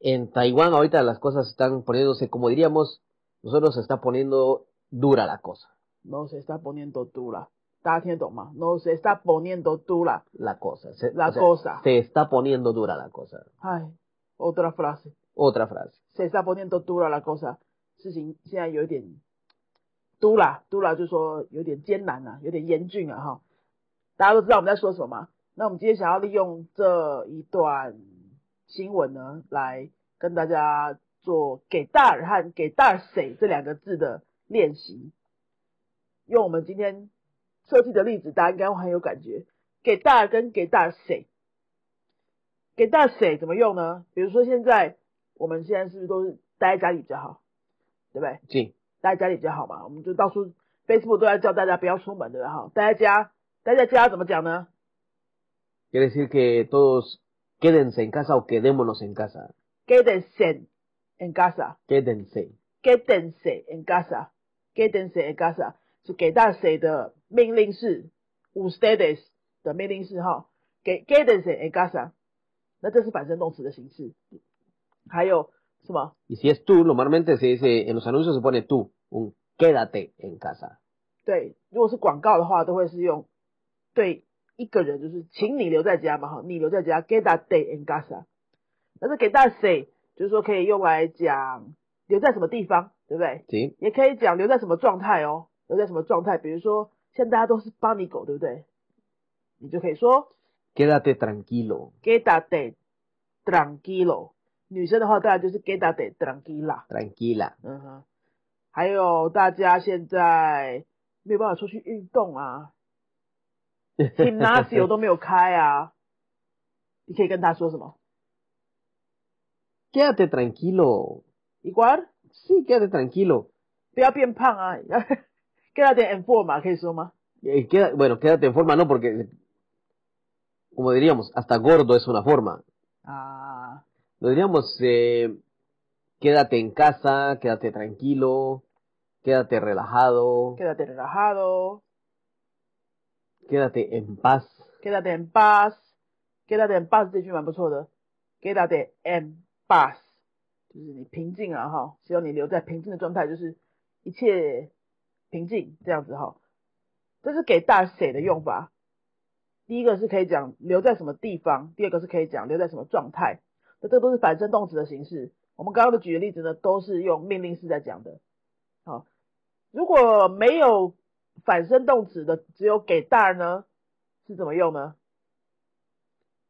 En Taiwán ahorita las cosas están poniéndose, como diríamos, nosotros se está poniendo dura la cosa. No se está poniendo dura. Está haciendo más. No se está poniendo dura. La cosa. Se, la cosa. se está poniendo dura la cosa. Ay, otra frase. Otra frase. Se está poniendo dura la cosa. dura dura 跟大家做“给大”和“给大谁”这两个字的练习，用我们今天设计的例子，大家应该会很有感觉。“给大”跟“给大谁”、“给大谁”怎么用呢？比如说，现在我们现在是不是都是待在家里比较好，对不对？静待在家里比较好嘛。我们就到处 Facebook 都在叫大家不要出门，对不对？哈，待在家，待在家怎么讲呢？Gadensay i n g a s a Gadensay. Gadensay i n g a s a Gadensay i n g a s a 是给大谁的命令是五十 days 的命令是哈。给 Gadensay i n g a s a 那这是反身动词的形式。还有什么？Y si es tú, normalmente se dice en los anuncios se pone tú. Un quédate en casa. 对，如果是广告的话，都会是用对一个人，就是请你留在家嘛，哈，你留在家。Quédate en casa. 那是 g e t a say”，就是说可以用来讲留在什么地方，对不对？也可以讲留在什么状态哦，留在什么状态？比如说，现在大家都是帮你狗”，对不对？你就可以说 “quedate tranquilo”。“quedate tranquilo”。女生的话当然就是 “quedate tranquila”。tranquila。嗯哼。还有大家现在没有办法出去运动啊，体能室都没有开啊，你可以跟他说什么？quédate tranquilo. ¿Igual? Sí, quédate tranquilo. quédate en forma, ¿qué y bueno, quédate en forma no, porque, como diríamos, hasta gordo es una forma. Ah. diríamos, eh, quédate en casa, quédate tranquilo, quédate relajado. Quédate relajado. Quédate en paz. Quédate en paz. Quédate en paz, Quédate en bus 就是你平静啊哈，希望你留在平静的状态，就是一切平静这样子哈。这是给大写的用法，第一个是可以讲留在什么地方，第二个是可以讲留在什么状态，那这都是反身动词的形式。我们刚刚的举的例子呢，都是用命令式在讲的。好，如果没有反身动词的，只有给大呢，是怎么用呢？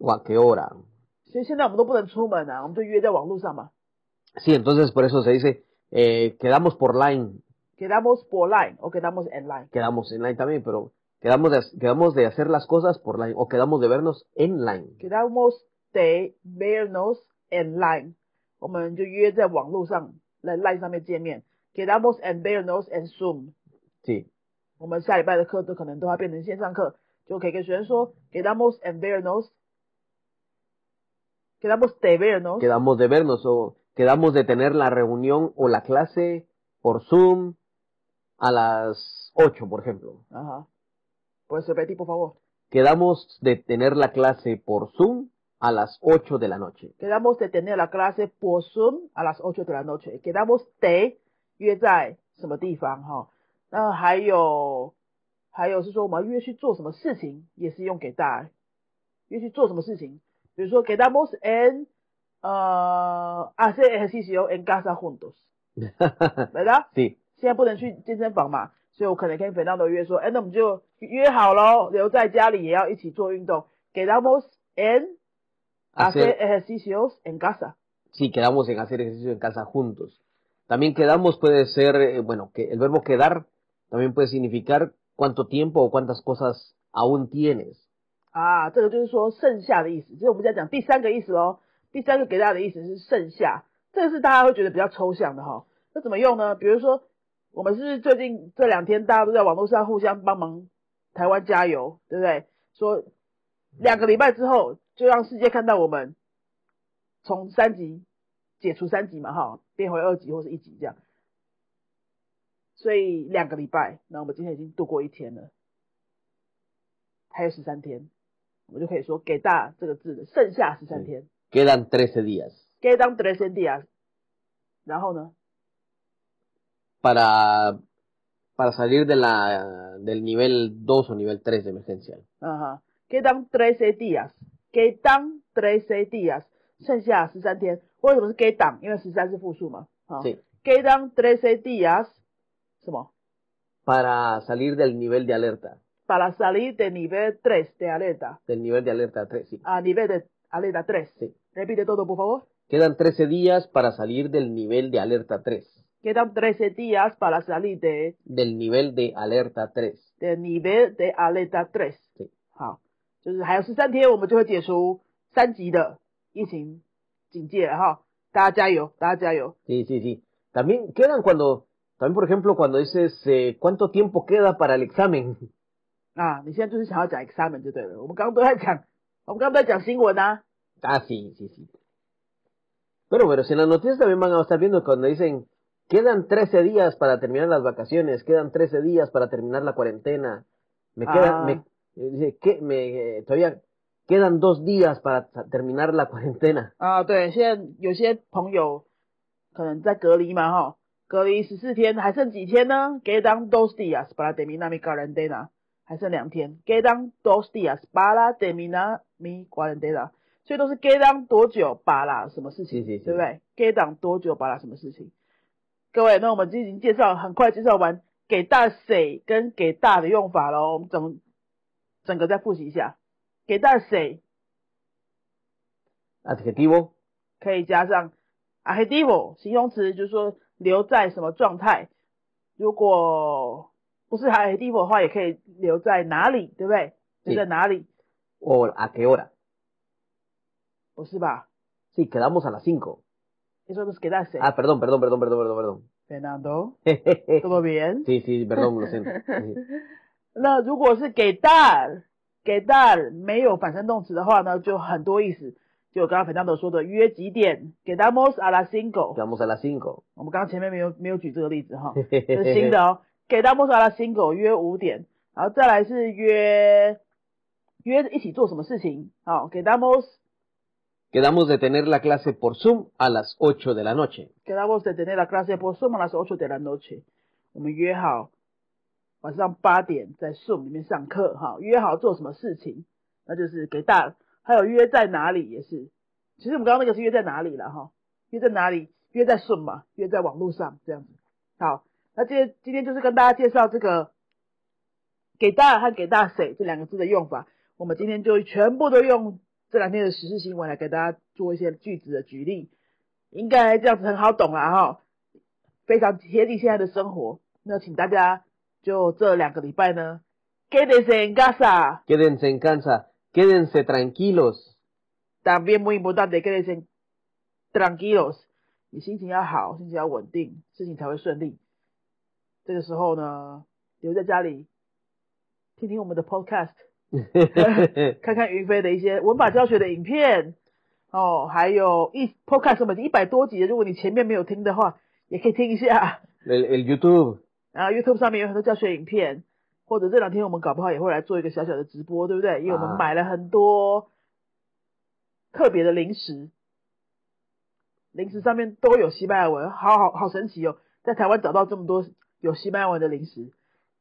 o a qué hora. Sí, entonces por eso se dice eh, quedamos por line. Quedamos por line o quedamos en line. Quedamos en line también, pero quedamos de, quedamos de hacer las cosas por line o quedamos de vernos en line. Quedamos de vernos en line. quedamos en vernos en Zoom. Sí. Quedamos en vernos Quedamos de vernos. Quedamos de vernos o quedamos de tener la reunión o la clase por Zoom a las 8, por ejemplo. Ajá. Puedes repetir, por favor. Quedamos de tener la clase por Zoom a las 8 de la noche. Quedamos de tener la clase por Zoom a las 8 de la noche. Quedamos de 约在什么地方哈、哦？那还有还有是说我们约去做什么事情，也是用给 die，约去做什么事情。por eso quedamos en ah, hacer ejercicio en casa juntos. ¿Verdad? Sí. pueden sí。现在不能去健身房嘛，所以我可能跟 Fernando 约说，哎、欸，那我们就约好喽，留在家里也要一起做运动。Quedamos en hacer ejercicios en Sí, quedamos en hacer ejercicio en casa juntos. También quedamos puede ser, eh, bueno, que el verbo quedar también puede significar cuánto tiempo o cuántas cosas aún tienes. 啊，这个就是说剩下的意思，就是我们在讲第三个意思喽。第三个给大家的意思是剩下，这个是大家会觉得比较抽象的哈。那怎么用呢？比如说，我们是最近这两天大家都在网络上互相帮忙，台湾加油，对不对？说两个礼拜之后就让世界看到我们从三级解除三级嘛哈，变回二级或是一级这样。所以两个礼拜，那我们今天已经度过一天了，还有十三天。Quedan 13 días. trece quedan trece para salir de la del nivel 2 o nivel 3 de emergencia. Quedan 13 días. Quedan 13 días. 13 13 Quedan 13 días. Para salir del nivel de alerta para salir del nivel 3 de alerta. Del nivel de alerta 3, sí. A nivel de alerta 3. Sí. Repite todo, por favor. Quedan 13 días para salir del nivel de alerta 3. Quedan 13 días para salir de... Del nivel de alerta 3. Del nivel de alerta 3. Sí. 好，就是还有十三天，我们就会解除三级的疫情警戒了哈。大家加油，大家加油。Sí, sí, sí. También quedan cuando, también por ejemplo cuando dices eh, cuánto tiempo queda para el examen. 啊，你现在就是想要讲 examen sí, sí, sí. Bueno, si las noticias también van a estar viendo cuando dicen quedan 13 días para terminar las vacaciones, quedan 13 días para terminar la cuarentena, me quedan, ah. me, eh, dice, que, me, eh, todavía quedan dos días para terminar la cuarentena. Ah, Quedan dos días para terminar mi cuarentena. 还剩两天，所以都是给当多久巴拉？什么事情？对不对？多久巴拉？什么事情？各位，那我们进行介绍，很快介绍完给大谁跟给大的用法喽。我们整整个再复习一下，给大谁？啊，这个低喔，可以加上啊，黑低喔，形容词就是说留在什么状态？如果。¿O a qué hora? Sí, quedamos a las cinco. Eso nos quedase. Ah, perdón, perdón, perdón, perdón, perdón, Fernando, ¿todo bien? Sí, sí, perdón, lo siento. Sí. 那如果是给 dar，给 dar 没有反身动词的话呢，就很多意思。就刚刚 Fernando 说的，约几点？Quedamos a las cinco. Quedamos a las cinco. 给达摩说阿拉新狗约五点，然后再来是约约一起做什么事情？好，给达摩。给达摩，得 tener la clase por zoom a las de la noche。tener la clase por zoom a las de la noche。我们约好晚上八点在 zoom 里面上课，哈，约好做什么事情？那就是给大，还有约在哪里也是。其实我们刚刚那个是约在哪里了，哈，约在哪里？约在 zoom 嘛，约在网络上这样子。好。那今今天就是跟大家介绍这个“给大”和“给大谁”这两个字的用法。我们今天就全部都用这两天的时事新闻来给大家做一些句子的举例，应该这样子很好懂啦！哈，非常贴近现在的生活。那请大家就这两个礼拜呢，quédense en casa，quédense en casa，quédense tranquilos，también muy importante quédense tranquilos。你心情要好，心情要稳定，事情才会顺利。这个时候呢，留在家里听听我们的 podcast，看看云飞的一些 文法教学的影片哦，还有一 podcast 什么一百多集，如果你前面没有听的话，也可以听一下。y o u t u b e 然后 YouTube 上面有很多教学影片，或者这两天我们搞不好也会来做一个小小的直播，对不对？因为我们买了很多特别的零食，零食上面都有西班牙文，好好好神奇哦，在台湾找到这么多。有西牙文的零食，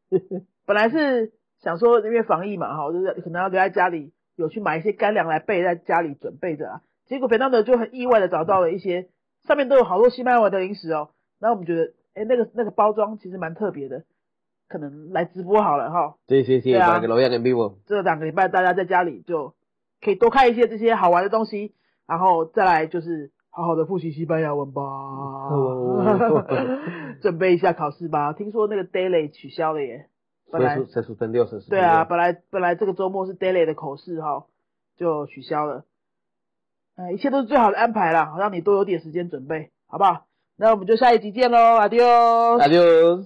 本来是想说因为防疫嘛，哈，就是可能要留在家里，有去买一些干粮来备在家里准备着啊。结果没想到就很意外的找到了一些，上面都有好多西牙文的零食哦。然后我们觉得，哎，那个那个包装其实蛮特别的，可能来直播好了哈。谢谢，谢谢。给老这两个礼拜大家在家里就，可以多看一些这些好玩的东西，然后再来就是。好好的复习西班牙文吧，准备一下考试吧。听说那个 daily 取消了耶，本来登对啊，本来本来这个周末是 daily 的口试哈，就取消了。哎，一切都是最好的安排啦，好让你多有点时间准备，好不好？那我们就下一集见喽，阿丢，阿丢。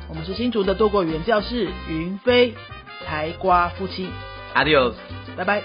我们是新竹的渡过言教室云飞才瓜夫妻，Adios，拜拜。